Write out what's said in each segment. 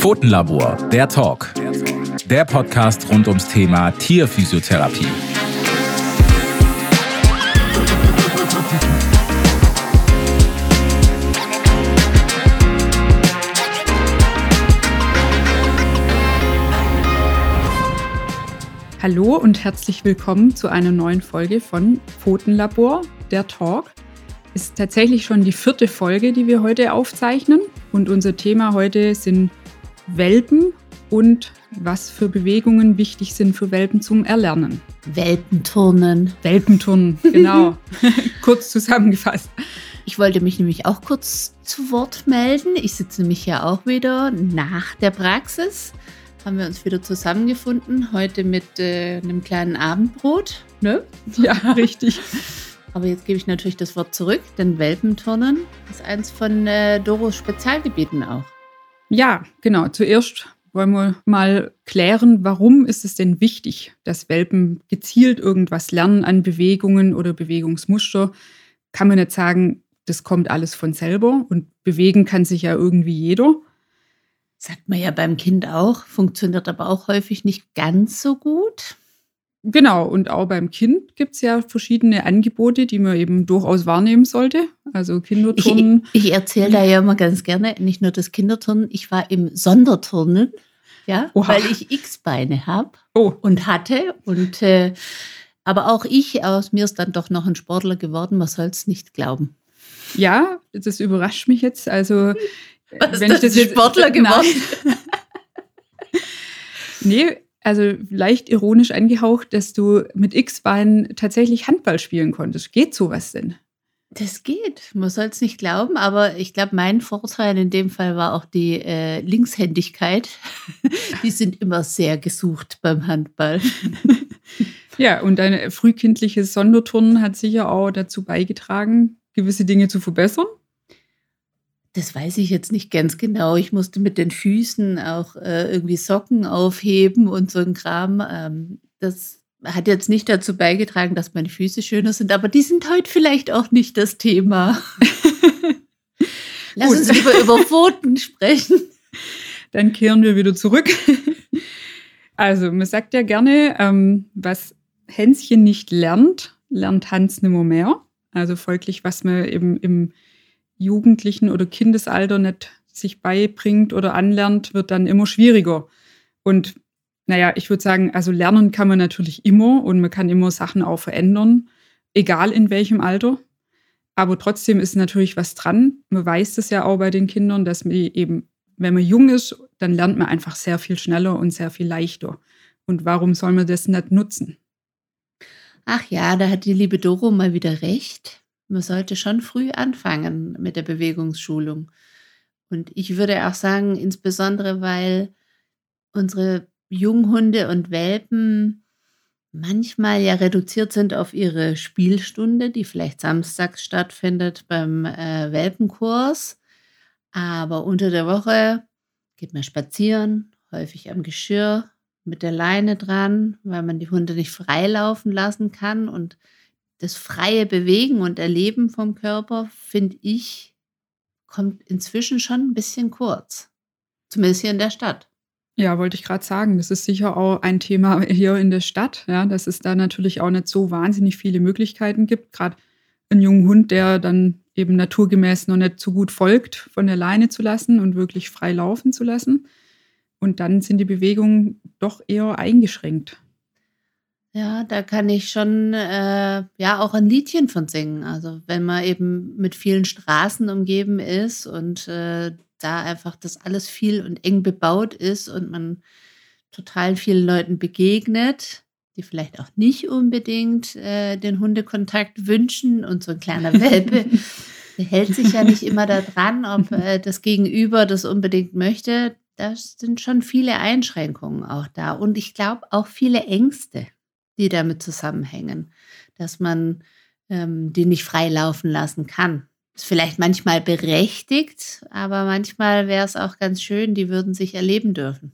Pfotenlabor, der Talk. Der Podcast rund ums Thema Tierphysiotherapie. Hallo und herzlich willkommen zu einer neuen Folge von Pfotenlabor, der Talk. Ist tatsächlich schon die vierte Folge, die wir heute aufzeichnen. Und unser Thema heute sind Welpen und was für Bewegungen wichtig sind für Welpen zum Erlernen. Welpenturnen. Welpenturnen, genau. kurz zusammengefasst. Ich wollte mich nämlich auch kurz zu Wort melden. Ich sitze nämlich ja auch wieder nach der Praxis. Haben wir uns wieder zusammengefunden, heute mit äh, einem kleinen Abendbrot. Ne? Ja, richtig. Aber jetzt gebe ich natürlich das Wort zurück, denn Welpenturnen ist eins von äh, Doros Spezialgebieten auch. Ja, genau. Zuerst wollen wir mal klären, warum ist es denn wichtig, dass Welpen gezielt irgendwas lernen an Bewegungen oder Bewegungsmuster. Kann man nicht sagen, das kommt alles von selber und bewegen kann sich ja irgendwie jeder. Sagt man ja beim Kind auch, funktioniert aber auch häufig nicht ganz so gut. Genau, und auch beim Kind gibt es ja verschiedene Angebote, die man eben durchaus wahrnehmen sollte. Also Kinderturnen. Ich, ich erzähle da ja immer ganz gerne, nicht nur das Kinderturnen, ich war im Sonderturnen, ja, Oha. weil ich X-Beine habe oh. und hatte. Und äh, aber auch ich, aus mir ist dann doch noch ein Sportler geworden, man soll es nicht glauben. Ja, das überrascht mich jetzt. Also, Was, wenn ich das jetzt Sportler geworden. nee, also leicht ironisch angehaucht, dass du mit X-Beinen tatsächlich Handball spielen konntest. Geht sowas denn? Das geht. Man soll es nicht glauben, aber ich glaube, mein Vorteil in dem Fall war auch die äh, Linkshändigkeit. die sind immer sehr gesucht beim Handball. ja, und dein frühkindliches Sonderturnen hat sicher auch dazu beigetragen, gewisse Dinge zu verbessern. Das weiß ich jetzt nicht ganz genau. Ich musste mit den Füßen auch äh, irgendwie Socken aufheben und so ein Kram. Ähm, das hat jetzt nicht dazu beigetragen, dass meine Füße schöner sind, aber die sind heute vielleicht auch nicht das Thema. Lass uns lieber über Pfoten sprechen. Dann kehren wir wieder zurück. Also, man sagt ja gerne, ähm, was Hänschen nicht lernt, lernt Hans nimmer mehr. Also folglich, was man eben im Jugendlichen oder Kindesalter nicht sich beibringt oder anlernt, wird dann immer schwieriger. Und naja, ich würde sagen, also lernen kann man natürlich immer und man kann immer Sachen auch verändern, egal in welchem Alter. Aber trotzdem ist natürlich was dran. Man weiß das ja auch bei den Kindern, dass man eben, wenn man jung ist, dann lernt man einfach sehr viel schneller und sehr viel leichter. Und warum soll man das nicht nutzen? Ach ja, da hat die liebe Doro mal wieder recht man sollte schon früh anfangen mit der Bewegungsschulung. Und ich würde auch sagen, insbesondere weil unsere Junghunde und Welpen manchmal ja reduziert sind auf ihre Spielstunde, die vielleicht samstags stattfindet beim äh, Welpenkurs. Aber unter der Woche geht man spazieren, häufig am Geschirr mit der Leine dran, weil man die Hunde nicht freilaufen lassen kann und das freie Bewegen und Erleben vom Körper, finde ich, kommt inzwischen schon ein bisschen kurz. Zumindest hier in der Stadt. Ja, wollte ich gerade sagen. Das ist sicher auch ein Thema hier in der Stadt, ja, dass es da natürlich auch nicht so wahnsinnig viele Möglichkeiten gibt. Gerade einen jungen Hund, der dann eben naturgemäß noch nicht so gut folgt, von der Leine zu lassen und wirklich frei laufen zu lassen. Und dann sind die Bewegungen doch eher eingeschränkt. Ja, da kann ich schon, äh, ja, auch ein Liedchen von singen. Also, wenn man eben mit vielen Straßen umgeben ist und, äh, da einfach das alles viel und eng bebaut ist und man total vielen Leuten begegnet, die vielleicht auch nicht unbedingt, äh, den Hundekontakt wünschen und so ein kleiner Welpe, der hält sich ja nicht immer da dran, ob, äh, das Gegenüber das unbedingt möchte. Da sind schon viele Einschränkungen auch da und ich glaube auch viele Ängste die damit zusammenhängen, dass man ähm, die nicht frei laufen lassen kann. Ist vielleicht manchmal berechtigt, aber manchmal wäre es auch ganz schön, die würden sich erleben dürfen.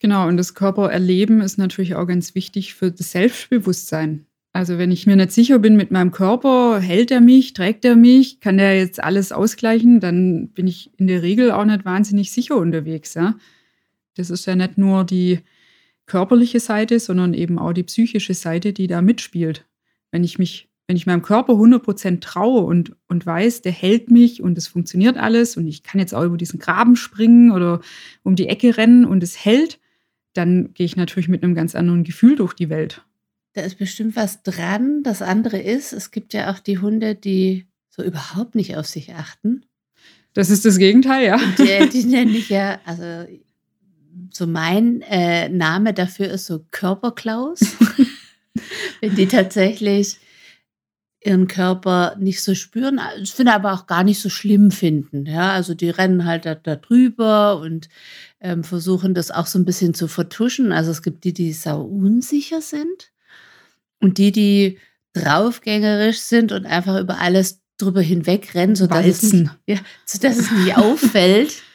Genau, und das Körpererleben ist natürlich auch ganz wichtig für das Selbstbewusstsein. Also wenn ich mir nicht sicher bin mit meinem Körper, hält er mich, trägt er mich, kann der jetzt alles ausgleichen, dann bin ich in der Regel auch nicht wahnsinnig sicher unterwegs. Ja? Das ist ja nicht nur die körperliche Seite, sondern eben auch die psychische Seite, die da mitspielt. Wenn ich mich, wenn ich meinem Körper 100% traue und, und weiß, der hält mich und es funktioniert alles und ich kann jetzt auch über diesen Graben springen oder um die Ecke rennen und es hält, dann gehe ich natürlich mit einem ganz anderen Gefühl durch die Welt. Da ist bestimmt was dran. Das andere ist, es gibt ja auch die Hunde, die so überhaupt nicht auf sich achten. Das ist das Gegenteil, ja. Die, die nenne ich ja, also so mein äh, Name dafür ist so Körperklaus. Wenn die tatsächlich ihren Körper nicht so spüren, ich finde aber auch gar nicht so schlimm finden. Ja, also die rennen halt da, da drüber und ähm, versuchen das auch so ein bisschen zu vertuschen. Also es gibt die, die sau unsicher sind und die, die draufgängerisch sind und einfach über alles drüber hinwegrennen, sodass, es nicht, ja, sodass es nicht auffällt,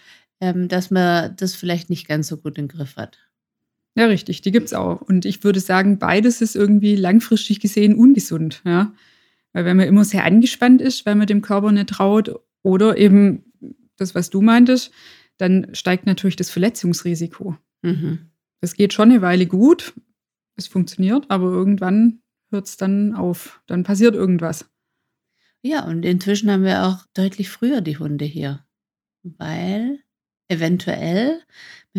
ähm, dass man das vielleicht nicht ganz so gut im Griff hat. Ja, richtig, die gibt es auch. Und ich würde sagen, beides ist irgendwie langfristig gesehen ungesund. Ja? Weil wenn man immer sehr angespannt ist, weil man dem Körper nicht traut, oder eben das, was du meintest, dann steigt natürlich das Verletzungsrisiko. Mhm. Das geht schon eine Weile gut, es funktioniert, aber irgendwann hört es dann auf. Dann passiert irgendwas. Ja, und inzwischen haben wir auch deutlich früher die Hunde hier. Weil eventuell,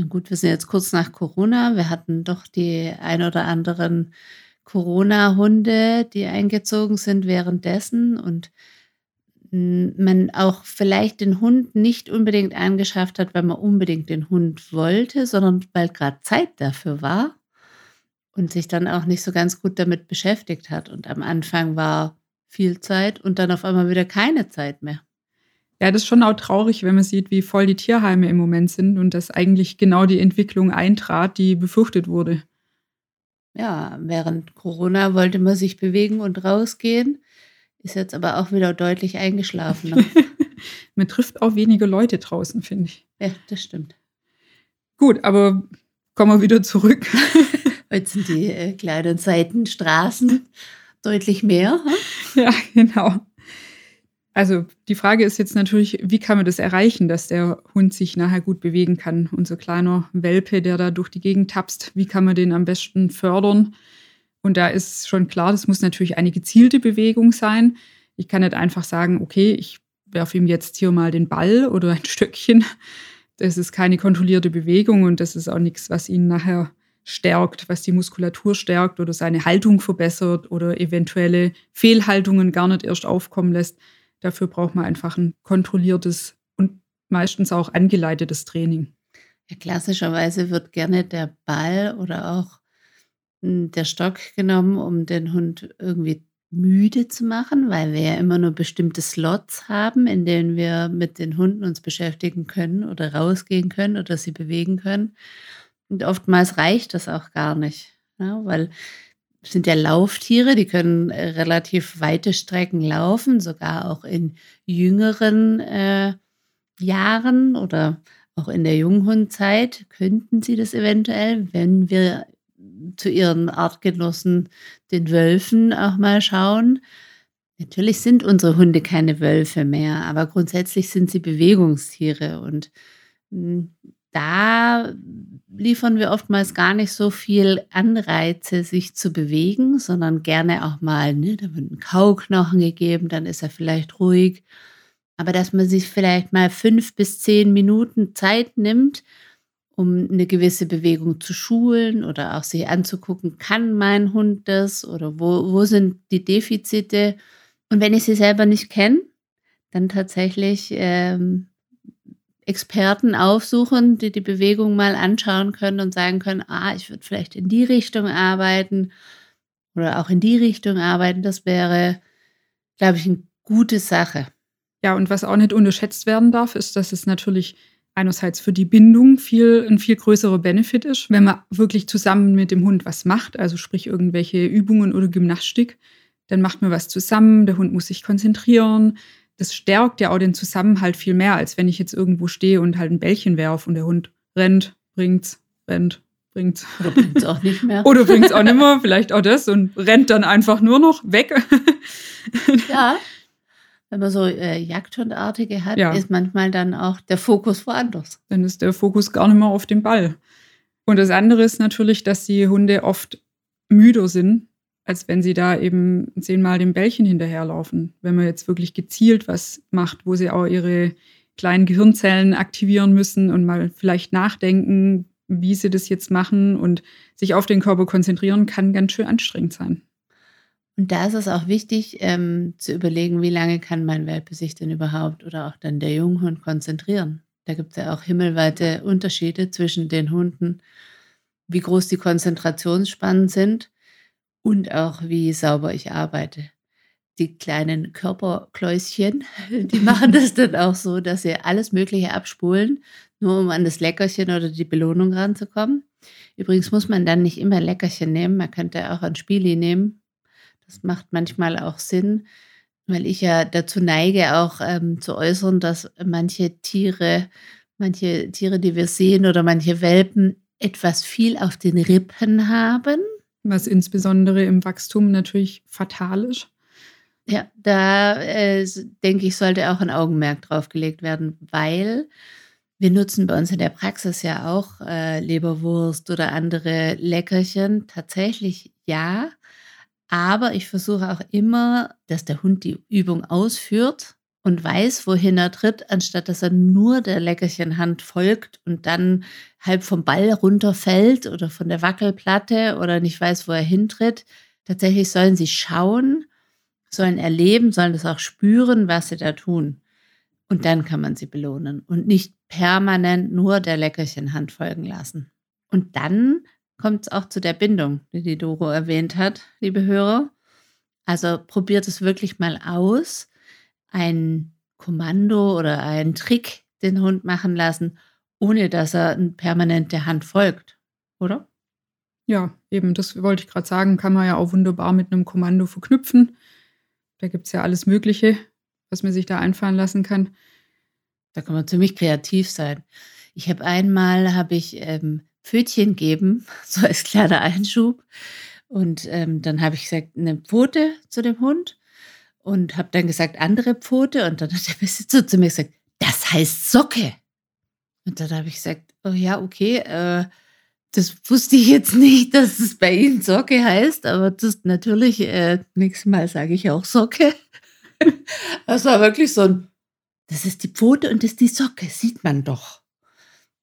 gut, wir sind jetzt kurz nach Corona, wir hatten doch die ein oder anderen Corona-Hunde, die eingezogen sind währenddessen und man auch vielleicht den Hund nicht unbedingt angeschafft hat, weil man unbedingt den Hund wollte, sondern weil gerade Zeit dafür war und sich dann auch nicht so ganz gut damit beschäftigt hat. Und am Anfang war viel Zeit und dann auf einmal wieder keine Zeit mehr. Ja, das ist schon auch traurig, wenn man sieht, wie voll die Tierheime im Moment sind und dass eigentlich genau die Entwicklung eintrat, die befürchtet wurde. Ja, während Corona wollte man sich bewegen und rausgehen, ist jetzt aber auch wieder deutlich eingeschlafen. man trifft auch wenige Leute draußen, finde ich. Ja, das stimmt. Gut, aber kommen wir wieder zurück. Heute sind die äh, kleinen Seitenstraßen deutlich mehr. Hm? Ja, genau. Also die Frage ist jetzt natürlich, wie kann man das erreichen, dass der Hund sich nachher gut bewegen kann? Unser kleiner Welpe, der da durch die Gegend tapst, wie kann man den am besten fördern? Und da ist schon klar, das muss natürlich eine gezielte Bewegung sein. Ich kann nicht einfach sagen, okay, ich werfe ihm jetzt hier mal den Ball oder ein Stöckchen. Das ist keine kontrollierte Bewegung und das ist auch nichts, was ihn nachher stärkt, was die Muskulatur stärkt oder seine Haltung verbessert oder eventuelle Fehlhaltungen gar nicht erst aufkommen lässt. Dafür braucht man einfach ein kontrolliertes und meistens auch angeleitetes Training. Ja, klassischerweise wird gerne der Ball oder auch hm, der Stock genommen, um den Hund irgendwie müde zu machen, weil wir ja immer nur bestimmte Slots haben, in denen wir mit den Hunden uns beschäftigen können oder rausgehen können oder sie bewegen können. Und oftmals reicht das auch gar nicht, ja, weil es sind ja Lauftiere, die können äh, relativ weite Strecken laufen, sogar auch in jüngeren äh, Jahren oder auch in der Junghundzeit könnten sie das eventuell, wenn wir zu ihren Artgenossen, den Wölfen, auch mal schauen. Natürlich sind unsere Hunde keine Wölfe mehr, aber grundsätzlich sind sie Bewegungstiere und hm, da liefern wir oftmals gar nicht so viel Anreize, sich zu bewegen, sondern gerne auch mal, ne, da wird ein Kauknochen gegeben, dann ist er vielleicht ruhig. Aber dass man sich vielleicht mal fünf bis zehn Minuten Zeit nimmt, um eine gewisse Bewegung zu schulen oder auch sich anzugucken, kann mein Hund das oder wo, wo sind die Defizite. Und wenn ich sie selber nicht kenne, dann tatsächlich ähm, Experten aufsuchen, die die Bewegung mal anschauen können und sagen können, ah, ich würde vielleicht in die Richtung arbeiten oder auch in die Richtung arbeiten. Das wäre, glaube ich, eine gute Sache. Ja, und was auch nicht unterschätzt werden darf, ist, dass es natürlich einerseits für die Bindung viel, ein viel größerer Benefit ist, wenn man wirklich zusammen mit dem Hund was macht, also sprich irgendwelche Übungen oder Gymnastik, dann macht man was zusammen, der Hund muss sich konzentrieren, das stärkt ja auch den Zusammenhalt viel mehr, als wenn ich jetzt irgendwo stehe und halt ein Bällchen werfe und der Hund rennt, bringt's, rennt, bringt's. Oder bringt es auch nicht mehr. Oder bringt's auch nicht mehr, vielleicht auch das und rennt dann einfach nur noch weg. ja. Wenn man so äh, Jagdhundartige hat, Ja. ist manchmal dann auch der Fokus woanders. Dann ist der Fokus gar nicht mehr auf dem Ball. Und das andere ist natürlich, dass die Hunde oft müder sind, als wenn sie da eben zehnmal dem Bällchen hinterherlaufen. Wenn man jetzt wirklich gezielt was macht, wo sie auch ihre kleinen Gehirnzellen aktivieren müssen und mal vielleicht nachdenken, wie sie das jetzt machen und sich auf den Körper konzentrieren, kann ganz schön anstrengend sein. Und da ist es auch wichtig, ähm, zu überlegen, wie lange kann mein Welpe sich denn überhaupt oder auch dann der Junghund konzentrieren. Da gibt es ja auch himmelweite Unterschiede zwischen den Hunden, wie groß die Konzentrationsspannen sind und auch wie sauber ich arbeite. Die kleinen Körperkläuschen, die machen das dann auch so, dass sie alles Mögliche abspulen, nur um an das Leckerchen oder die Belohnung ranzukommen. Übrigens muss man dann nicht immer Leckerchen nehmen, man könnte auch ein Spieli nehmen. Das macht manchmal auch Sinn, weil ich ja dazu neige, auch ähm, zu äußern, dass manche Tiere, manche Tiere, die wir sehen oder manche Welpen etwas viel auf den Rippen haben. Was insbesondere im Wachstum natürlich fatal ist. Ja, da äh, denke ich, sollte auch ein Augenmerk drauf gelegt werden, weil wir nutzen bei uns in der Praxis ja auch äh, Leberwurst oder andere Leckerchen. Tatsächlich ja, aber ich versuche auch immer, dass der Hund die Übung ausführt und weiß, wohin er tritt, anstatt dass er nur der Leckerchenhand folgt und dann halb vom Ball runterfällt oder von der Wackelplatte oder nicht weiß, wo er hintritt. Tatsächlich sollen sie schauen, sollen erleben, sollen das auch spüren, was sie da tun. Und dann kann man sie belohnen und nicht permanent nur der Leckerchenhand folgen lassen. Und dann kommt es auch zu der Bindung, die die Doro erwähnt hat, liebe Hörer. Also probiert es wirklich mal aus, ein Kommando oder einen Trick den Hund machen lassen, ohne dass er permanent der Hand folgt, oder? Ja, eben, das wollte ich gerade sagen, kann man ja auch wunderbar mit einem Kommando verknüpfen. Da gibt es ja alles Mögliche, was man sich da einfallen lassen kann. Da kann man ziemlich kreativ sein. Ich habe einmal, habe ich ähm, Pfötchen geben, so als kleiner Einschub. Und ähm, dann habe ich gesagt, eine Pfote zu dem Hund und habe dann gesagt, andere Pfote. Und dann hat der Besitzer zu mir gesagt, das heißt Socke. Und dann habe ich gesagt, oh ja, okay, äh, das wusste ich jetzt nicht, dass es bei Ihnen Socke heißt, aber das natürlich, äh, nächstes Mal sage ich auch Socke. das war wirklich so ein, das ist die Pfote und das ist die Socke, sieht man doch.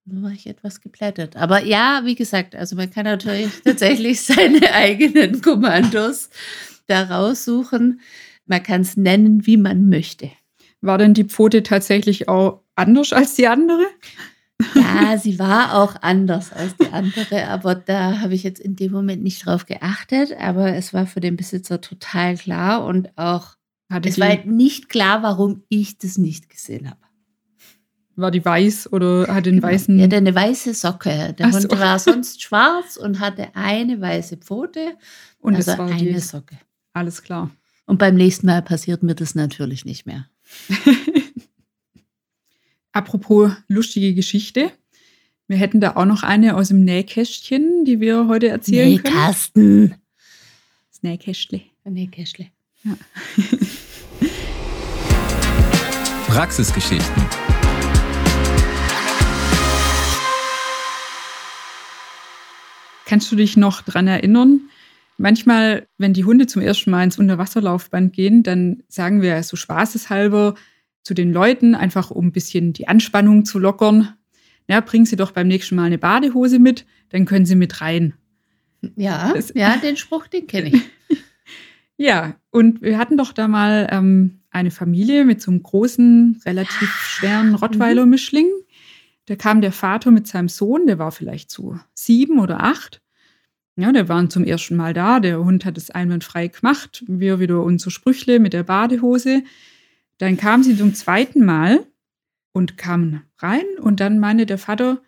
Da war ich etwas geplättet. Aber ja, wie gesagt, also man kann natürlich tatsächlich seine eigenen Kommandos da raussuchen. Man kann es nennen, wie man möchte. War denn die Pfote tatsächlich auch anders als die andere? Ja, sie war auch anders als die andere, aber da habe ich jetzt in dem Moment nicht drauf geachtet. Aber es war für den Besitzer total klar und auch, Hatte es war nicht klar, warum ich das nicht gesehen habe. war die weiß oder hatte den Genau. weißen. Er hatte eine weiße Socke. Der Ach Hund so. war sonst schwarz und hatte eine weiße Pfote, und also das war eine. Socke. Alles klar. Und beim nächsten Mal passiert mir das natürlich nicht mehr. Apropos lustige Geschichte. Wir hätten da auch noch eine aus dem Nähkästchen, die wir heute erzählen Nee, können. Carsten. Das Nähkästle. Nee, Käschle. Praxisgeschichten. Kannst du dich noch dran erinnern? Manchmal, wenn die Hunde zum ersten Mal ins Unterwasserlaufband gehen, dann sagen wir so spaßeshalber zu den Leuten, einfach um ein bisschen die Anspannung zu lockern. Ja, bringen Sie doch beim nächsten Mal eine Badehose mit, dann können Sie mit rein. Ja, Das- ja, den Spruch, den kenne ich. Ja, und wir hatten doch da mal ähm, eine Familie mit so einem großen, relativ schweren Rottweiler-Mischling. Da kam der Vater mit seinem Sohn, der war vielleicht so sieben oder acht. Ja, der waren zum ersten Mal da. Der Hund hat es einwandfrei gemacht. Wir wieder unsere Sprüchle mit der Badehose. Dann kamen sie zum zweiten Mal und kamen rein. Und dann meinte der Vater,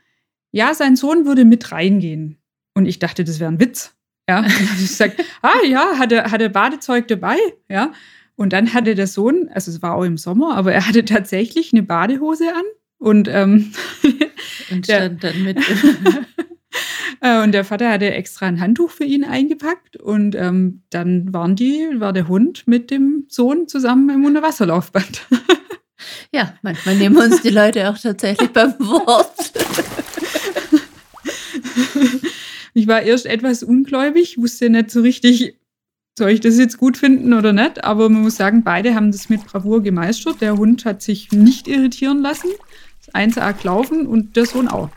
ja, sein Sohn würde mit reingehen. Und ich dachte, das wäre ein Witz. Ja, und ich gesagt, ah ja, hat er, hat er Badezeug dabei? Ja. Und dann hatte der Sohn, also es war auch im Sommer, aber er hatte tatsächlich eine Badehose an und ähm, Und stand dann mit. Äh, und der Vater hatte extra ein Handtuch für ihn eingepackt und ähm, dann waren die, war der Hund mit dem Sohn zusammen im Unterwasserlaufband. Ja, manchmal nehmen uns die Leute auch tatsächlich beim Wort. Ich war erst etwas ungläubig, wusste nicht so richtig, soll ich das jetzt gut finden oder nicht, aber man muss sagen, beide haben das mit Bravour gemeistert. Der Hund hat sich nicht irritieren lassen, das 1A laufen und der Sohn auch.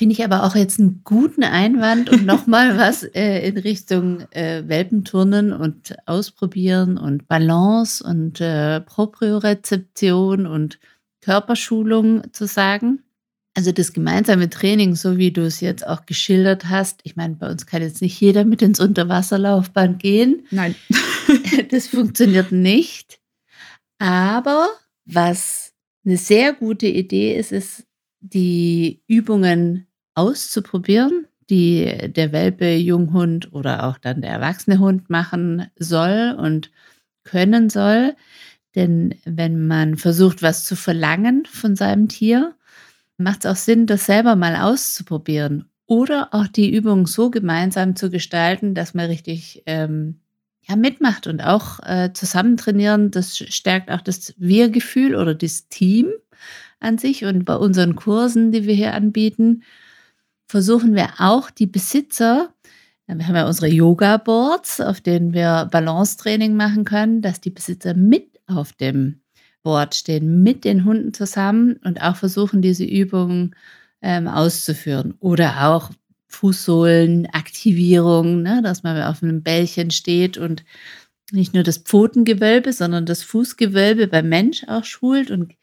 Finde ich aber auch jetzt einen guten Einwand und nochmal was äh, in Richtung äh, Welpenturnen und Ausprobieren und Balance und äh, Propriorezeption und Körperschulung zu sagen. Also das gemeinsame Training, so wie du es jetzt auch geschildert hast, ich meine, bei uns kann jetzt nicht jeder mit ins Unterwasserlaufband gehen. Nein. das funktioniert nicht. Aber was eine sehr gute Idee ist, ist, die Übungen auszuprobieren, die der Welpe, Junghund oder auch dann der erwachsene Hund machen soll und können soll. Denn wenn man versucht, was zu verlangen von seinem Tier, macht es auch Sinn, das selber mal auszuprobieren. Oder auch die Übung so gemeinsam zu gestalten, dass man richtig ähm, ja, mitmacht und auch äh, zusammen trainieren. Das stärkt auch das Wir-Gefühl oder das Team an sich. Und bei unseren Kursen, die wir hier anbieten, versuchen wir auch die Besitzer, wir haben ja unsere Yoga-Boards, auf denen wir Balancetraining machen können, dass die Besitzer mit auf dem Board stehen, mit den Hunden zusammen und auch versuchen, diese Übungen ähm, auszuführen. Oder auch Fußsohlenaktivierung, ne, dass man auf einem Bällchen steht und nicht nur das Pfotengewölbe, sondern das Fußgewölbe beim Mensch auch schult. Und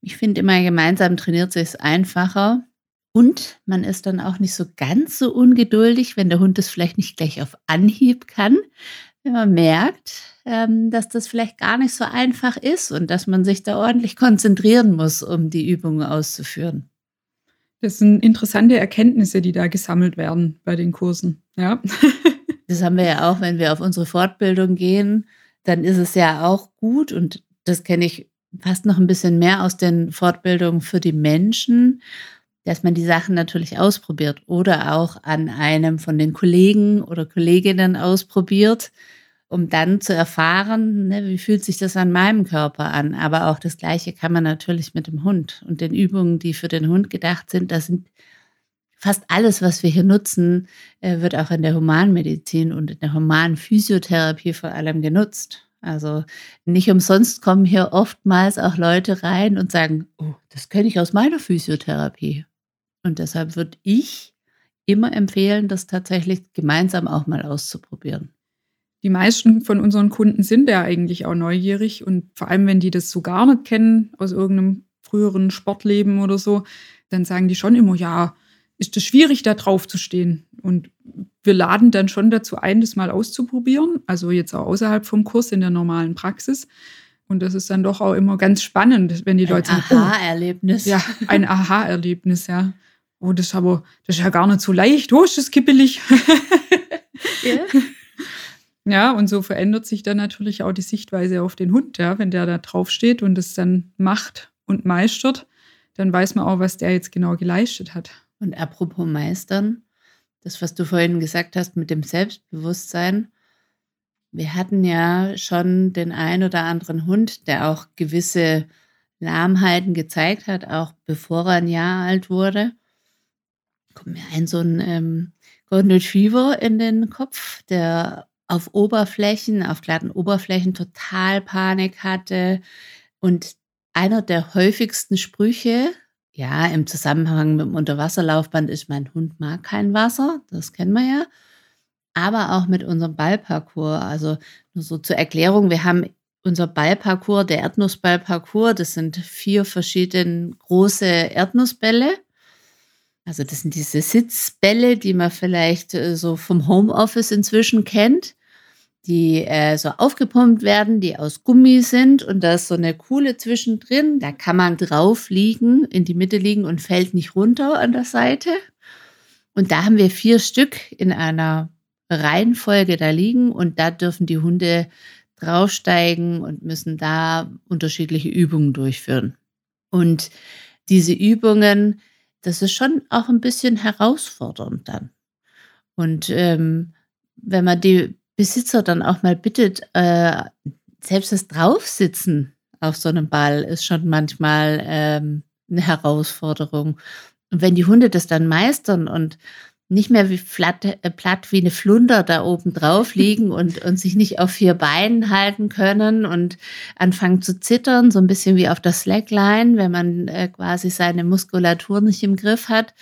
ich finde immer, gemeinsam trainiert sich es einfacher. Und man ist dann auch nicht so ganz so ungeduldig, wenn der Hund es vielleicht nicht gleich auf Anhieb kann, wenn man merkt, ähm, dass das vielleicht gar nicht so einfach ist und dass man sich da ordentlich konzentrieren muss, um die Übungen auszuführen. Das sind interessante Erkenntnisse, die da gesammelt werden bei den Kursen. Ja. das haben wir ja auch, wenn wir auf unsere Fortbildung gehen, dann ist es ja auch gut und das kenne ich fast noch ein bisschen mehr aus den Fortbildungen für die Menschen, dass man die Sachen natürlich ausprobiert oder auch an einem von den Kollegen oder Kolleginnen ausprobiert um dann zu erfahren, ne, wie fühlt sich das an meinem Körper an. Aber auch das Gleiche kann man natürlich mit dem Hund und den Übungen, die für den Hund gedacht sind. Das sind fast alles, was wir hier nutzen, äh, wird auch in der Humanmedizin und in der humanen Physiotherapie vor allem genutzt. Also nicht umsonst kommen hier oftmals auch Leute rein und sagen, oh, das kenne ich aus meiner Physiotherapie. Und deshalb würde ich immer empfehlen, das tatsächlich gemeinsam auch mal auszuprobieren die meisten von unseren Kunden sind ja eigentlich auch neugierig und vor allem, wenn die das so gar nicht kennen aus irgendeinem früheren Sportleben oder so, dann sagen die schon immer, ja, ist es schwierig, da drauf zu stehen. Und wir laden dann schon dazu ein, das mal auszuprobieren, also jetzt auch außerhalb vom Kurs in der normalen Praxis. Und das ist dann doch auch immer ganz spannend, wenn die ein Leute sagen, oh, Aha-Erlebnis. Ja, ein Aha-Erlebnis, ja. Oh, das ist aber, das ist ja gar nicht so leicht. Oh, ist das kippelig. Ja. Ja, und so verändert sich dann natürlich auch die Sichtweise auf den Hund, ja, wenn der da drauf steht und es dann macht und meistert, dann weiß man auch, was der jetzt genau geleistet hat. Und apropos meistern, das, was du vorhin gesagt hast mit dem Selbstbewusstsein, wir hatten ja schon den ein oder anderen Hund, der auch gewisse Lahmheiten gezeigt hat, auch bevor er ein Jahr alt wurde. Kommt mir ein so ein ähm, Golden Retriever in den Kopf, der auf Oberflächen, auf glatten Oberflächen total Panik hatte. Und einer der häufigsten Sprüche, ja, im Zusammenhang mit dem Unterwasserlaufband ist, mein Hund mag kein Wasser, das kennen wir ja. Aber auch mit unserem Ballparcours. Also nur so zur Erklärung, wir haben unser Ballparcours, der Erdnussballparcours, das sind vier verschiedene große Erdnussbälle. Also das sind diese Sitzbälle, die man vielleicht äh, so vom Homeoffice inzwischen kennt die äh, so aufgepumpt werden, die aus Gummi sind und da ist so eine Kuhle zwischendrin. Da kann man drauf liegen, in die Mitte liegen und fällt nicht runter an der Seite. Und da haben wir vier Stück in einer Reihenfolge da liegen und da dürfen die Hunde draufsteigen und müssen da unterschiedliche Übungen durchführen. Und diese Übungen das ist schon auch ein bisschen herausfordernd dann. Und ähm, wenn man die Besitzer dann auch mal bittet, äh, selbst das Draufsitzen auf so einem Ball ist schon manchmal ähm, eine Herausforderung. Und wenn die Hunde das dann meistern und nicht mehr wie flatt, äh, platt wie eine Flunder da oben drauf liegen und, und sich nicht auf vier Beinen halten können und anfangen zu zittern, so ein bisschen wie auf der Slackline, wenn man äh, quasi seine Muskulatur nicht im Griff hat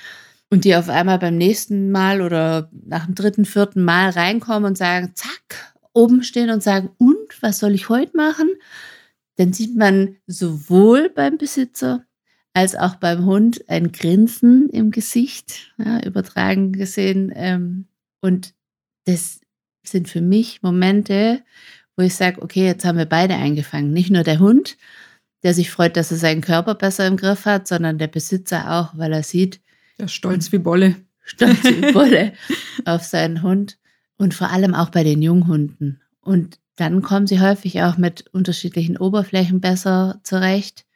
und die auf einmal beim nächsten Mal oder nach dem dritten, vierten Mal reinkommen und sagen, zack, oben stehen und sagen, und was soll ich heute machen? Dann sieht man sowohl beim Besitzer als auch beim Hund ein Grinsen im Gesicht, ja, übertragen gesehen. Ähm, und das sind für mich Momente, wo ich sage, okay, jetzt haben wir beide eingefangen. Nicht nur der Hund, der sich freut, dass er seinen Körper besser im Griff hat, sondern der Besitzer auch, weil er sieht. Der stolz wie Bolle. Stolz wie Bolle auf seinen Hund. Und vor allem auch bei den Junghunden. Und dann kommen sie häufig auch mit unterschiedlichen Oberflächen besser zurecht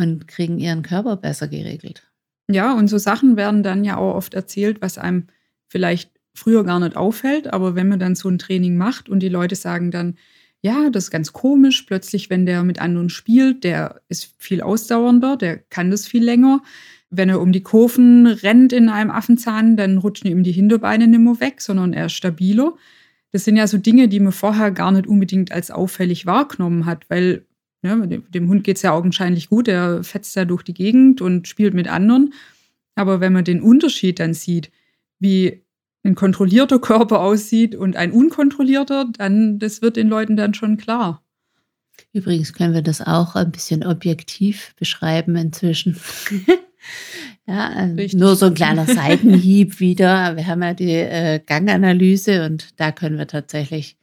und kriegen ihren Körper besser geregelt. Ja, und so Sachen werden dann ja auch oft erzählt, was einem vielleicht früher gar nicht auffällt, aber wenn man dann so ein Training macht und die Leute sagen dann, ja, das ist ganz komisch, plötzlich, wenn der mit anderen spielt, der ist viel ausdauernder, der kann das viel länger. Wenn er um die Kurven rennt in einem Affenzahn, dann rutschen ihm die Hinterbeine nicht mehr weg, sondern er ist stabiler. Das sind ja so Dinge, die man vorher gar nicht unbedingt als auffällig wahrgenommen hat, weil ja, dem Hund geht es ja augenscheinlich gut, er fetzt ja durch die Gegend und spielt mit anderen. Aber wenn man den Unterschied dann sieht, wie ein kontrollierter Körper aussieht und ein unkontrollierter, dann das wird den Leuten dann schon klar. Übrigens können wir das auch ein bisschen objektiv beschreiben inzwischen. ja, äh, nur so ein kleiner Seitenhieb wieder. Wir haben ja die äh, Ganganalyse und da können wir tatsächlich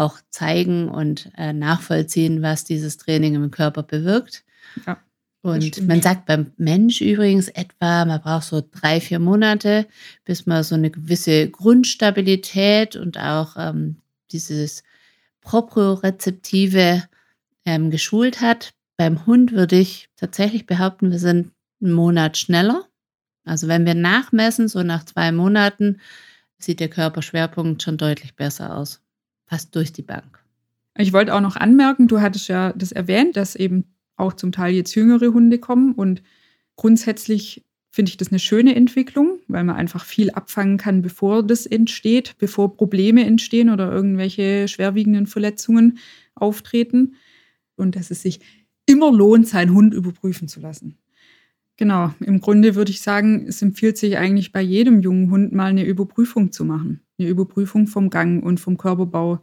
auch zeigen und äh, nachvollziehen, was dieses Training im Körper bewirkt. Ja, und man sagt beim Mensch übrigens etwa, man braucht so drei, vier Monate, bis man so eine gewisse Grundstabilität und auch ähm, dieses propriorezeptive ähm, geschult hat. Beim Hund würde ich tatsächlich behaupten, wir sind einen Monat schneller. Also wenn wir nachmessen, so nach zwei Monaten, sieht der Körperschwerpunkt schon deutlich besser aus fast durch die Bank. Ich wollte auch noch anmerken, du hattest ja das erwähnt, dass eben auch zum Teil jetzt jüngere Hunde kommen und grundsätzlich finde ich das eine schöne Entwicklung, weil man einfach viel abfangen kann, bevor das entsteht, bevor Probleme entstehen oder irgendwelche schwerwiegenden Verletzungen auftreten und dass es sich immer lohnt, seinen Hund überprüfen zu lassen. Genau, im Grunde würde ich sagen, es empfiehlt sich eigentlich bei jedem jungen Hund mal eine Überprüfung zu machen. Eine Überprüfung vom Gang und vom Körperbau.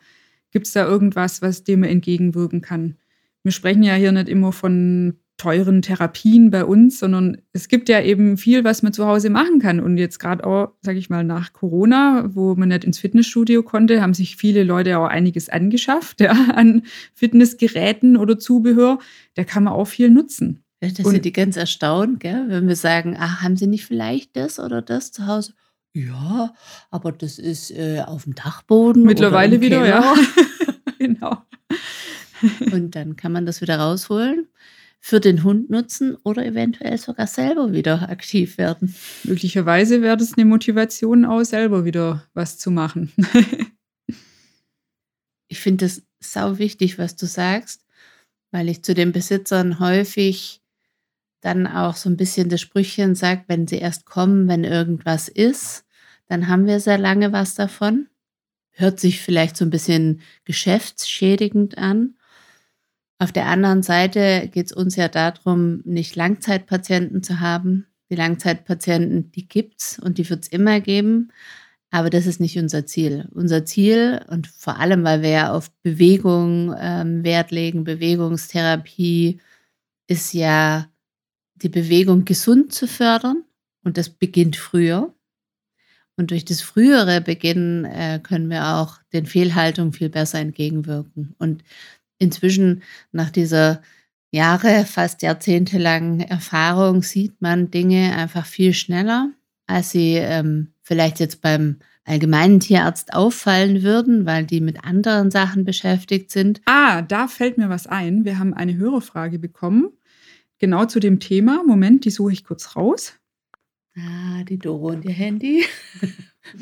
Gibt es da irgendwas, was dem entgegenwirken kann? Wir sprechen ja hier nicht immer von teuren Therapien bei uns, sondern es gibt ja eben viel, was man zu Hause machen kann. Und jetzt gerade auch, sage ich mal, nach Corona, wo man nicht ins Fitnessstudio konnte, haben sich viele Leute auch einiges angeschafft ja, an Fitnessgeräten oder Zubehör. Da kann man auch viel nutzen. Da sind die ganz erstaunt, gell? wenn wir sagen, ach, haben Sie nicht vielleicht das oder das zu Hause? Ja, aber das ist äh, auf dem Dachboden. Mittlerweile wieder, ja. genau. Und dann kann man das wieder rausholen, für den Hund nutzen oder eventuell sogar selber wieder aktiv werden. Möglicherweise wäre das eine Motivation, auch selber wieder was zu machen. ich finde es sau wichtig, was du sagst, weil ich zu den Besitzern häufig dann auch so ein bisschen das Sprüchchen sagt, wenn sie erst kommen, wenn irgendwas ist, dann haben wir sehr lange was davon. Hört sich vielleicht so ein bisschen geschäftsschädigend an. Auf der anderen Seite geht es uns ja darum, nicht Langzeitpatienten zu haben. Die Langzeitpatienten, die gibt's und die wird es immer geben. Aber das ist nicht unser Ziel. Unser Ziel, und vor allem, weil wir ja auf Bewegung ähm, Wert legen, Bewegungstherapie, ist ja die Bewegung gesund zu fördern. Und das beginnt früher. Und durch das frühere Beginnen äh, können wir auch den Fehlhaltungen viel besser entgegenwirken. Und inzwischen nach dieser Jahre, fast jahrzehntelangen Erfahrung sieht man Dinge einfach viel schneller, als sie ähm, vielleicht jetzt beim allgemeinen Tierarzt auffallen würden, weil die mit anderen Sachen beschäftigt sind. Ah, da fällt mir was ein. Wir haben eine Hörerfrage bekommen genau zu dem Thema. Moment, die suche ich kurz raus. Ah, die Doro und ihr Handy.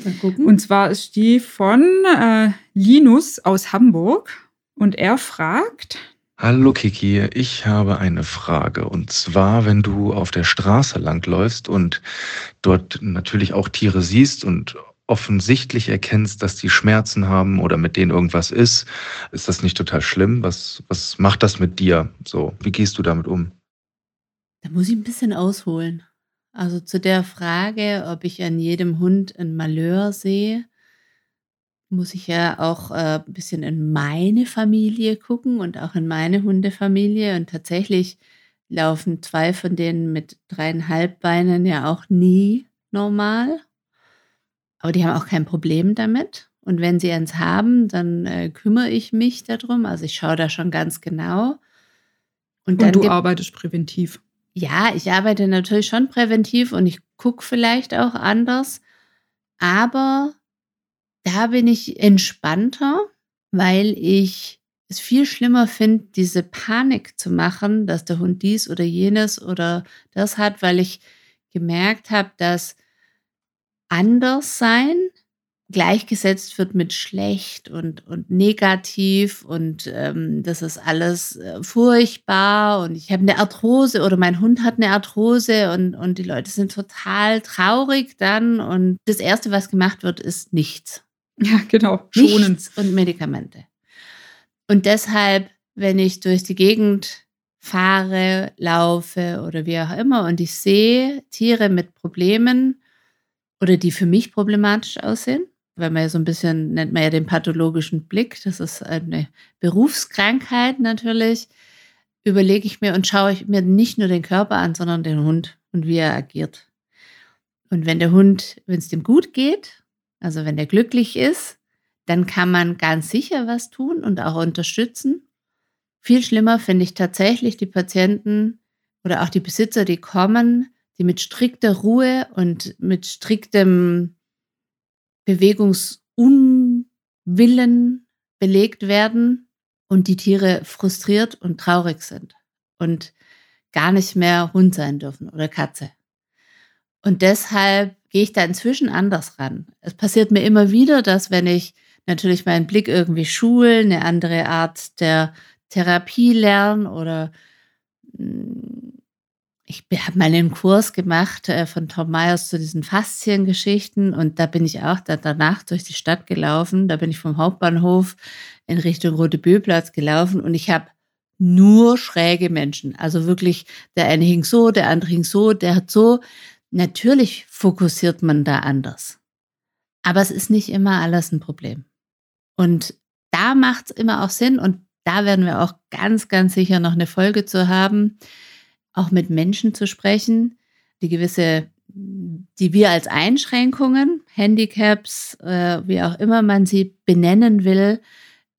Mal gucken. Und zwar ist die von äh, Linus aus Hamburg und er fragt. Hallo Kiki, ich habe eine Frage. Und zwar, wenn du auf der Straße langläufst und dort natürlich auch Tiere siehst und offensichtlich erkennst, dass die Schmerzen haben oder mit denen irgendwas ist, ist das nicht total schlimm? Was, was macht das mit dir? So, wie gehst du damit um? Da muss ich ein bisschen ausholen. Also zu der Frage, ob ich an jedem Hund ein Malheur sehe, muss ich ja auch äh, ein bisschen in meine Familie gucken und auch in meine Hundefamilie. Und tatsächlich laufen zwei von denen mit dreieinhalb Beinen ja auch nie normal. Aber die haben auch kein Problem damit. Und wenn sie eins haben, dann äh, kümmere ich mich darum. Also ich schaue da schon ganz genau. Und, und du arbeitest präventiv. Ja, ich arbeite natürlich schon präventiv und ich gucke vielleicht auch anders. Aber da bin ich entspannter, weil ich es viel schlimmer finde, diese Panik zu machen, dass der Hund dies oder jenes oder das hat, weil ich gemerkt habe, dass anders sein gleichgesetzt wird mit schlecht und, und negativ und ähm, das ist alles äh, furchtbar und ich habe eine Arthrose oder mein Hund hat eine Arthrose und, und die Leute sind total traurig dann und das Erste, was gemacht wird, ist nichts. Ja, genau, schonen. Nichts und Medikamente. Und deshalb, wenn ich durch die Gegend fahre, laufe oder wie auch immer und ich sehe Tiere mit Problemen oder die für mich problematisch aussehen, weil man ja so ein bisschen, nennt man ja den pathologischen Blick, das ist eine Berufskrankheit natürlich, überlege ich mir und schaue ich mir nicht nur den Körper an, sondern den Hund und wie er agiert. Und wenn der Hund, wenn es dem gut geht, also wenn der glücklich ist, dann kann man ganz sicher was tun und auch unterstützen. Viel schlimmer finde ich tatsächlich die Patienten oder auch die Besitzer, die kommen, die mit strikter Ruhe und mit striktem Bewegungsunwillen belegt werden und die Tiere frustriert und traurig sind und gar nicht mehr Hund sein dürfen oder Katze. Und deshalb gehe ich da inzwischen anders ran. Es passiert mir immer wieder, dass wenn ich natürlich meinen Blick irgendwie schule, eine andere Art der Therapie lerne oder hm, ich habe mal einen Kurs gemacht äh, von Tom Myers zu diesen Fasziengeschichten und da bin ich auch da, danach durch die Stadt gelaufen. Da bin ich vom Hauptbahnhof in Richtung Rote Böplatz gelaufen und ich habe nur schräge Menschen. Also wirklich, der eine hing so, der andere hing so, der hat so. Natürlich fokussiert man da anders. Aber es ist nicht immer alles ein Problem. Und da macht es immer auch Sinn und da werden wir auch ganz, ganz sicher noch eine Folge zu haben auch mit Menschen zu sprechen, die gewisse, die wir als Einschränkungen, Handicaps, äh, wie auch immer man sie benennen will,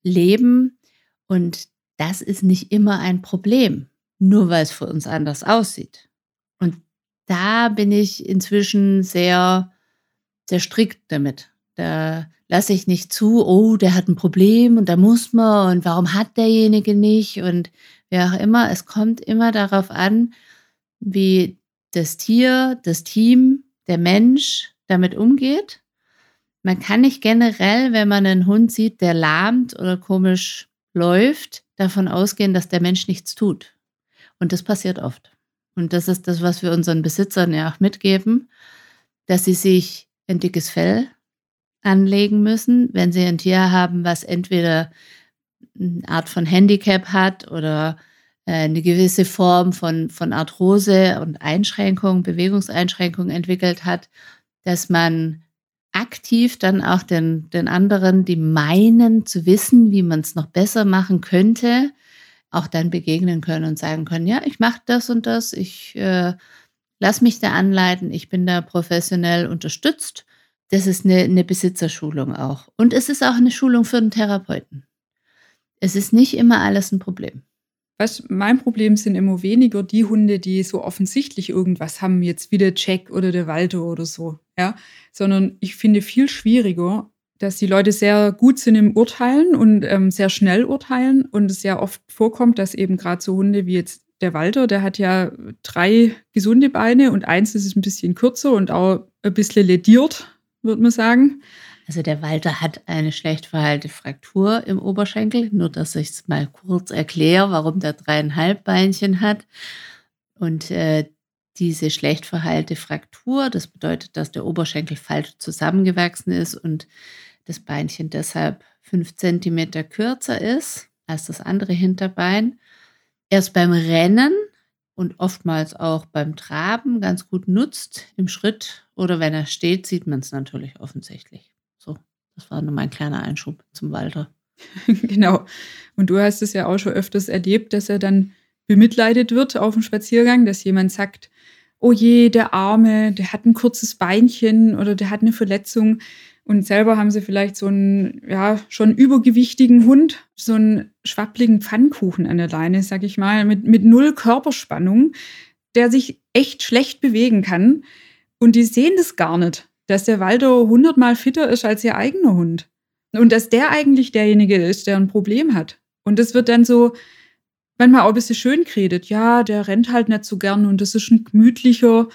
leben. Und das ist nicht immer ein Problem, nur weil es für uns anders aussieht. Und da bin ich inzwischen sehr, sehr strikt damit. Da lasse ich nicht zu, oh, der hat ein Problem und da muss man und warum hat derjenige nicht und wer auch immer. Es kommt immer darauf an, wie das Tier, das Team, der Mensch damit umgeht. Man kann nicht generell, wenn man einen Hund sieht, der lahmt oder komisch läuft, davon ausgehen, dass der Mensch nichts tut. Und das passiert oft. Und das ist das, was wir unseren Besitzern ja auch mitgeben, dass sie sich ein dickes Fell anlegen müssen, wenn sie ein Tier haben, was entweder eine Art von Handicap hat oder äh, eine gewisse Form von, von Arthrose und Einschränkung, Bewegungseinschränkung entwickelt hat, dass man aktiv dann auch den, den anderen, die meinen zu wissen, wie man es noch besser machen könnte, auch dann begegnen können und sagen können, ja, ich mache das und das, ich äh, lass mich da anleiten, ich bin da professionell unterstützt. Das ist eine, eine Besitzerschulung auch. Und es ist auch eine Schulung für den Therapeuten. Es ist nicht immer alles ein Problem. Weißt, mein Problem sind immer weniger die Hunde, die so offensichtlich irgendwas haben, jetzt wie der Jack oder der Walter oder so, ja, sondern ich finde viel schwieriger, dass die Leute sehr gut sind im Urteilen und ähm, sehr schnell urteilen und es sehr oft vorkommt, dass eben gerade so Hunde wie jetzt der Walter, der hat ja drei gesunde Beine und eins ist ein bisschen kürzer und auch ein bisschen lediert, würde man sagen. Also der Walter hat eine schlecht verheilte Fraktur im Oberschenkel, nur dass ich es mal kurz erkläre, warum der dreieinhalb Beinchen hat. Und äh, diese schlecht verheilte Fraktur, das bedeutet, dass der Oberschenkel falsch zusammengewachsen ist und das Beinchen deshalb fünf Zentimeter kürzer ist als das andere Hinterbein. Erst beim Rennen und oftmals auch beim Traben ganz gut nutzt im Schritt oder wenn er steht, sieht man es natürlich offensichtlich. Das war nur mein kleiner Einschub zum Walter. genau. Und du hast es ja auch schon öfters erlebt, dass er dann bemitleidet wird auf dem Spaziergang, dass jemand sagt, oh je, der Arme, der hat ein kurzes Beinchen oder der hat eine Verletzung. Und selber haben sie vielleicht so einen, ja, schon übergewichtigen Hund, so einen schwappligen Pfannkuchen an der Leine, sag ich mal, mit, mit null Körperspannung, der sich echt schlecht bewegen kann. Und die sehen das gar nicht, dass der Waldo hundertmal fitter ist als ihr eigener Hund. Und dass der eigentlich derjenige ist, der ein Problem hat. Und das wird dann so manchmal auch ein bisschen schön geredet. Ja, der rennt halt nicht so gern und das ist ein gemütlicher.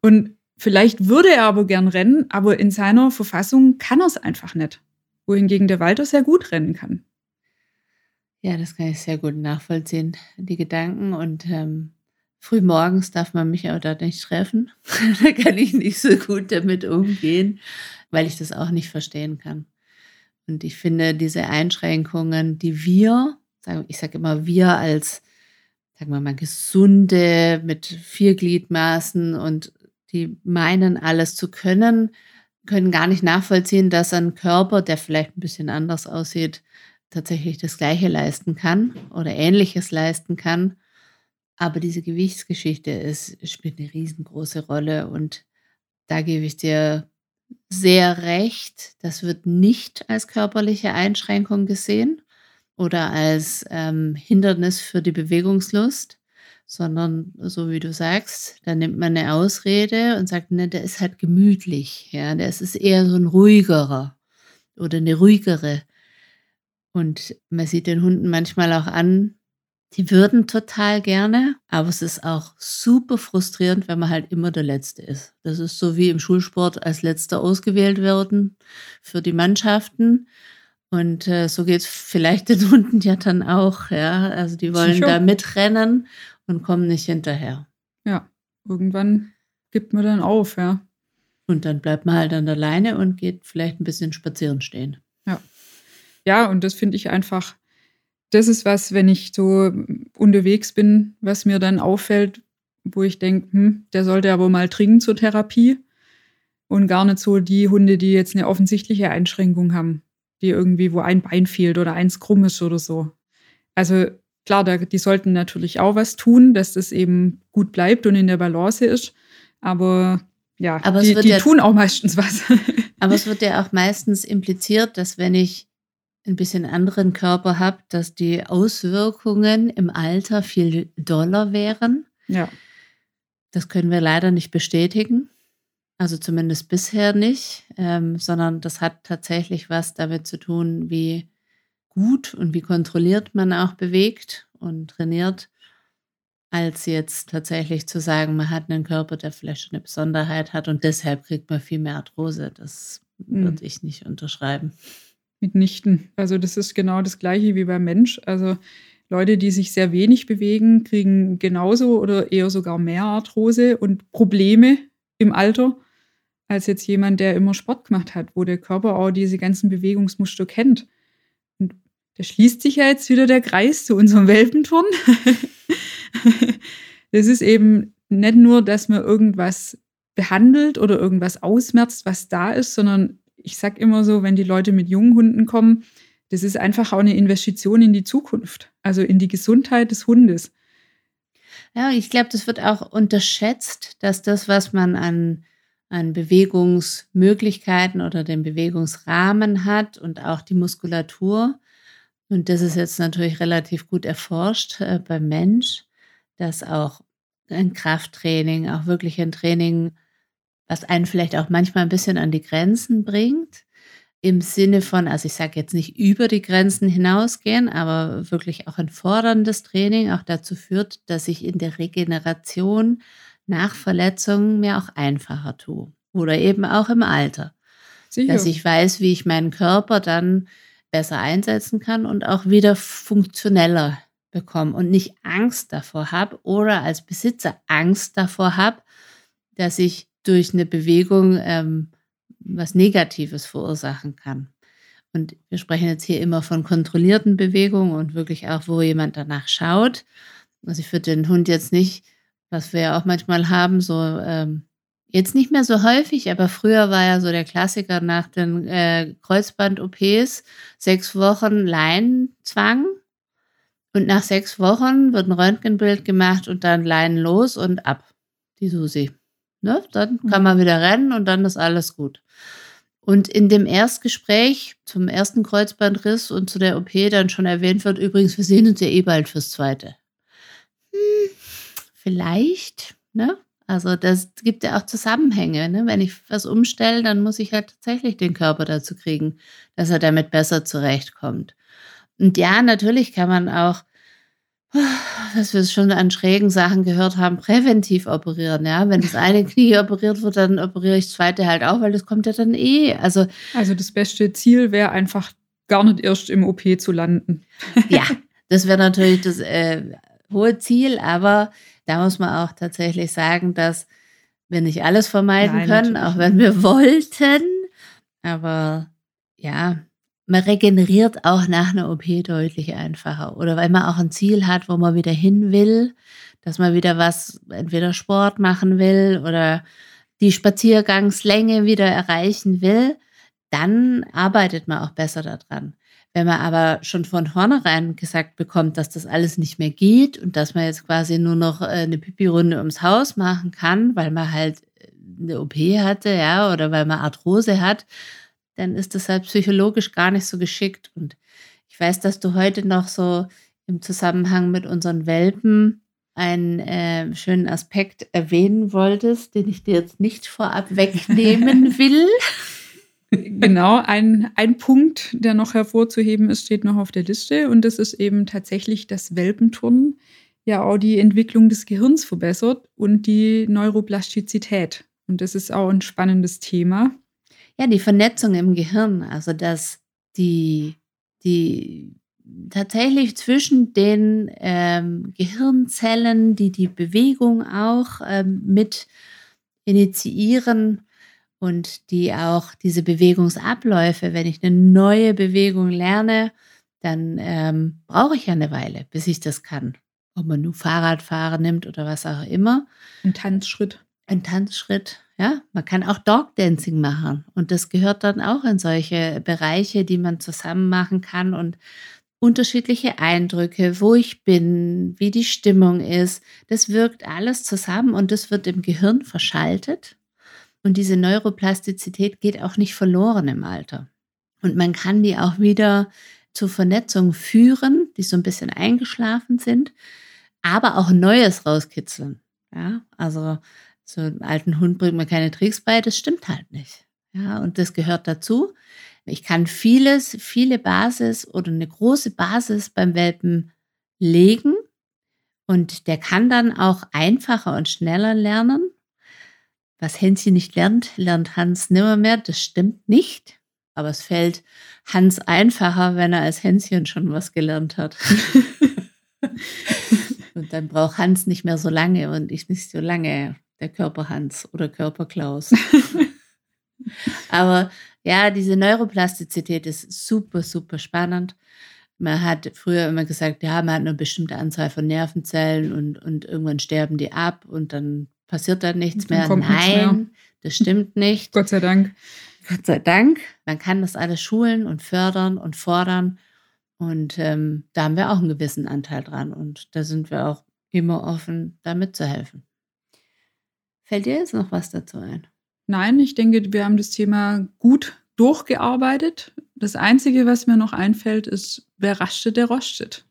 Und Vielleicht würde er aber gern rennen, aber in seiner Verfassung kann er es einfach nicht. Wohingegen der Walter sehr gut rennen kann. Ja, das kann ich sehr gut nachvollziehen, die Gedanken. Und ähm, früh morgens darf man mich auch dort nicht treffen. da kann ich nicht so gut damit umgehen, weil ich das auch nicht verstehen kann. Und ich finde, diese Einschränkungen, die wir, ich sage immer wir als, sagen wir mal, gesunde mit vier Gliedmaßen und die meinen, alles zu können, können gar nicht nachvollziehen, dass ein Körper, der vielleicht ein bisschen anders aussieht, tatsächlich das Gleiche leisten kann oder Ähnliches leisten kann. Aber diese Gewichtsgeschichte ist, spielt eine riesengroße Rolle und da gebe ich dir sehr recht. Das wird nicht als körperliche Einschränkung gesehen oder als ähm, Hindernis für die Bewegungslust, sondern so wie du sagst, da nimmt man eine Ausrede und sagt, ne, der ist halt gemütlich, ja, der ist eher so ein ruhigerer oder eine ruhigere. Und man sieht den Hunden manchmal auch an, die würden total gerne, aber es ist auch super frustrierend, wenn man halt immer der Letzte ist. Das ist so wie im Schulsport als Letzter ausgewählt werden für die Mannschaften. Und äh, so geht es vielleicht den Hunden ja dann auch, ja. Also die wollen Sicher. da mitrennen und kommen nicht hinterher. Ja, irgendwann gibt man dann auf, ja. Und dann bleibt man halt an der Leine und geht vielleicht ein bisschen spazieren stehen. Ja. Ja, und das finde ich einfach, das ist was, wenn ich so unterwegs bin, was mir dann auffällt, wo ich denke, hm, der sollte aber mal trinken zur Therapie. Und gar nicht so die Hunde, die jetzt eine offensichtliche Einschränkung haben, die irgendwie, wo ein Bein fehlt oder eins krumm ist oder so. Also klar, da, die sollten natürlich auch was tun, dass das eben gut bleibt und in der Balance ist. Aber ja, aber die, die ja, tun auch meistens was. aber es wird ja auch meistens impliziert, dass wenn ich ein bisschen anderen Körper habe, dass die Auswirkungen im Alter viel doller wären. Ja. Das können wir leider nicht bestätigen. Also zumindest bisher nicht, ähm, sondern das hat tatsächlich was damit zu tun, wie gut und wie kontrolliert man auch bewegt und trainiert, als jetzt tatsächlich zu sagen, man hat einen Körper, der vielleicht eine Besonderheit hat und deshalb kriegt man viel mehr Arthrose. Das mhm. würde ich nicht unterschreiben. Mitnichten. Also das ist genau das gleiche wie beim Mensch. Also Leute, die sich sehr wenig bewegen, kriegen genauso oder eher sogar mehr Arthrose und Probleme im Alter als jetzt jemand, der immer Sport gemacht hat, wo der Körper auch diese ganzen Bewegungsmuster kennt. Da schließt sich ja jetzt wieder der Kreis zu unserem Welpenturn. das ist eben nicht nur, dass man irgendwas behandelt oder irgendwas ausmerzt, was da ist, sondern ich sage immer so, wenn die Leute mit jungen Hunden kommen, das ist einfach auch eine Investition in die Zukunft, also in die Gesundheit des Hundes. Ja, ich glaube, das wird auch unterschätzt, dass das, was man an, an Bewegungsmöglichkeiten oder den Bewegungsrahmen hat und auch die Muskulatur, und das ist jetzt natürlich relativ gut erforscht äh, beim Mensch, dass auch ein Krafttraining, auch wirklich ein Training, was einen vielleicht auch manchmal ein bisschen an die Grenzen bringt, im Sinne von, also ich sage jetzt nicht über die Grenzen hinausgehen, aber wirklich auch ein forderndes Training auch dazu führt, dass ich in der Regeneration nach Verletzungen mir auch einfacher tue. Oder eben auch im Alter. Sicher. Dass ich weiß, wie ich meinen Körper dann besser einsetzen kann und auch wieder funktioneller bekomme und nicht Angst davor habe oder als Besitzer Angst davor habe, dass ich durch eine Bewegung ähm, was Negatives verursachen kann. Und wir sprechen jetzt hier immer von kontrollierten Bewegungen und wirklich auch, wo jemand danach schaut. Also ich würde den Hund jetzt nicht, was wir ja auch manchmal haben, so ähm, jetzt nicht mehr so häufig, aber früher war ja so der Klassiker nach den äh, Kreuzband-OPs sechs Wochen Leinenzwang. Und nach sechs Wochen wird ein Röntgenbild gemacht und dann Leinen los und ab, die Susi. Ne? Dann kann man wieder rennen und dann ist alles gut. Und in dem Erstgespräch zum ersten Kreuzbandriss und zu der OP dann schon erwähnt wird, übrigens, wir sehen uns ja eh bald fürs zweite. Hm, vielleicht, ne? Also das gibt ja auch Zusammenhänge. Ne? Wenn ich was umstelle, dann muss ich halt tatsächlich den Körper dazu kriegen, dass er damit besser zurechtkommt. Und ja, natürlich kann man auch dass wir es schon an schrägen Sachen gehört haben, präventiv operieren. Ja, wenn das eine Knie operiert wird, dann operiere ich das zweite halt auch, weil das kommt ja dann eh. Also, also das beste Ziel wäre einfach gar nicht erst im OP zu landen. ja, das wäre natürlich das äh, hohe Ziel, aber da muss man auch tatsächlich sagen, dass wir nicht alles vermeiden Nein, können, auch wenn wir wollten. Aber ja, man regeneriert auch nach einer OP deutlich einfacher. Oder weil man auch ein Ziel hat, wo man wieder hin will, dass man wieder was, entweder Sport machen will oder die Spaziergangslänge wieder erreichen will, dann arbeitet man auch besser daran. Wenn man aber schon von vornherein gesagt bekommt, dass das alles nicht mehr geht und dass man jetzt quasi nur noch äh, eine Pipi-Runde ums Haus machen kann, weil man halt eine OP hatte, ja, oder weil man Arthrose hat, dann ist das halt psychologisch gar nicht so geschickt. Und ich weiß, dass du heute noch so im Zusammenhang mit unseren Welpen einen äh, schönen Aspekt erwähnen wolltest, den ich dir jetzt nicht vorab wegnehmen will. Genau, ein, ein Punkt, der noch hervorzuheben ist, steht noch auf der Liste und das ist eben tatsächlich das Welpenturnen ja auch die Entwicklung des Gehirns verbessert und die Neuroplastizität. Und das ist auch ein spannendes Thema ja, die Vernetzung im Gehirn, also dass die, die tatsächlich zwischen den ähm, Gehirnzellen, die die Bewegung auch ähm, mit initiieren und die auch diese Bewegungsabläufe, wenn ich eine neue Bewegung lerne, dann ähm, brauche ich ja eine Weile, bis ich das kann. Ob man nur Fahrradfahren nimmt oder was auch immer. Ein Tanzschritt. Ein Tanzschritt, ja, man kann auch Dog Dancing machen und das gehört dann auch in solche Bereiche, die man zusammen machen kann und unterschiedliche Eindrücke, wo ich bin, wie die Stimmung ist, das wirkt alles zusammen und das wird im Gehirn verschaltet und diese Neuroplastizität geht auch nicht verloren im Alter. Und man kann die auch wieder zur Vernetzung führen, die so ein bisschen eingeschlafen sind, aber auch Neues rauskitzeln. Ja, also so einem alten Hund bringt man keine Tricks bei, das stimmt halt nicht. Ja, und das gehört dazu. Ich kann vieles, viele Basis oder eine große Basis beim Welpen legen und der kann dann auch einfacher und schneller lernen. Was Hänschen nicht lernt, lernt Hans nimmer mehr. Das stimmt nicht. Aber es fällt Hans einfacher, wenn er als Hänschen schon was gelernt hat. und dann braucht Hans nicht mehr so lange und ich nicht so lange der Körper Hans oder Körper Klaus. Aber ja, diese Neuroplastizität ist super, super spannend. Man hat früher immer gesagt, ja, man hat eine bestimmte Anzahl von Nervenzellen und, und irgendwann sterben die ab und dann passiert dann nichts dann mehr. Nein, nichts mehr. das stimmt nicht. Gott sei Dank. Gott sei Dank. Man kann das alles schulen und fördern und fordern. Und ähm, da haben wir auch einen gewissen Anteil dran. Und da sind wir auch immer offen, da mitzuhelfen. Fällt dir jetzt noch was dazu ein? Nein, ich denke, wir haben das Thema gut durchgearbeitet. Das Einzige, was mir noch einfällt, ist, wer rastet, der rostet.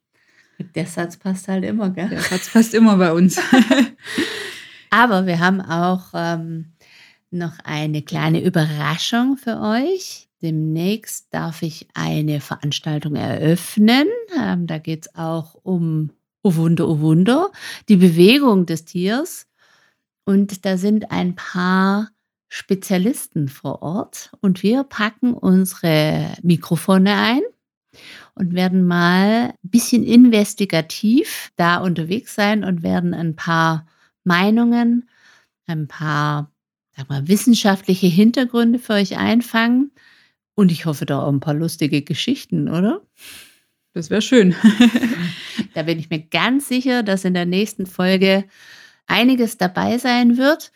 Der Satz passt halt immer, gell? Der Satz passt immer bei uns. Aber wir haben auch ähm, noch eine kleine Überraschung für euch. demnächst darf ich eine Veranstaltung eröffnen. Ähm, da geht es auch um, oh Wunder, oh Wunder, die Bewegung des Tiers. Und da sind ein paar Spezialisten vor Ort und wir packen unsere Mikrofone ein und werden mal ein bisschen investigativ da unterwegs sein und werden ein paar Meinungen, ein paar sag mal, wissenschaftliche Hintergründe für euch einfangen. Und ich hoffe da auch ein paar lustige Geschichten, oder? Das wäre schön. da bin ich mir ganz sicher, dass in der nächsten Folge einiges dabei sein wird.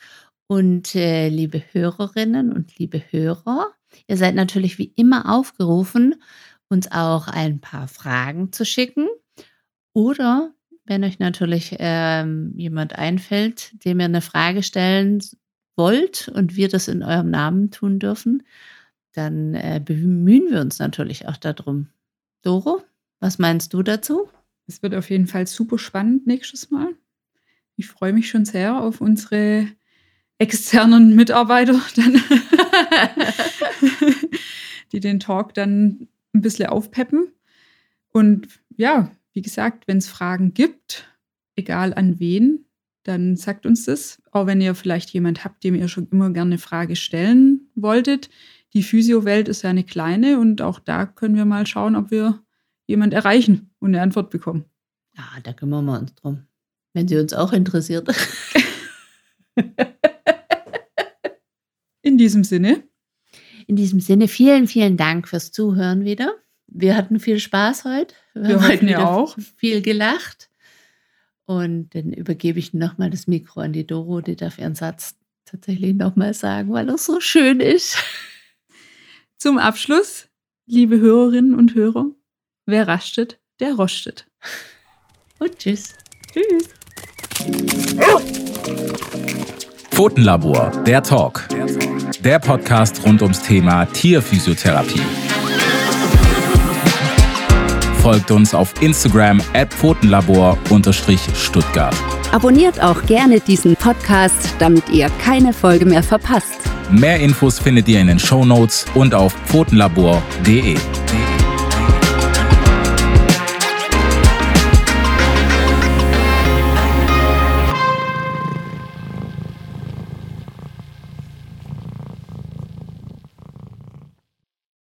Und äh, liebe Hörerinnen und liebe Hörer, ihr seid natürlich wie immer aufgerufen, uns auch ein paar Fragen zu schicken. Oder wenn euch natürlich ähm, jemand einfällt, dem ihr eine Frage stellen wollt und wir das in eurem Namen tun dürfen, dann äh, bemühen wir uns natürlich auch darum. Doro, was meinst du dazu? Es wird auf jeden Fall super spannend nächstes Mal. Ich freue mich schon sehr auf unsere externen Mitarbeiter, dann, die den Talk dann ein bisschen aufpeppen. Und ja, wie gesagt, wenn es Fragen gibt, egal an wen, dann sagt uns das. Auch wenn ihr vielleicht jemand habt, dem ihr schon immer gerne eine Frage stellen wolltet. Die Physio-Welt ist ja eine kleine und auch da können wir mal schauen, ob wir jemand erreichen und eine Antwort bekommen. Ja, da kümmern wir uns drum. Wenn sie uns auch interessiert. In diesem Sinne. In diesem Sinne, vielen, vielen Dank fürs Zuhören wieder. Wir hatten viel Spaß heute. Wir, wir haben heute ja auch viel gelacht. Und dann übergebe ich nochmal das Mikro an die Doro, die darf ihren Satz tatsächlich nochmal sagen, weil er so schön ist. Zum Abschluss, liebe Hörerinnen und Hörer, wer rastet, der rostet. Und tschüss. Tschüss. Pfotenlabor, der Talk. Der Podcast rund ums Thema Tierphysiotherapie. Folgt uns auf Instagram at Pfotenlabor-Stuttgart. Abonniert auch gerne diesen Podcast, damit ihr keine Folge mehr verpasst. Mehr Infos findet ihr in den Show Notes und auf pfotenlabor.de.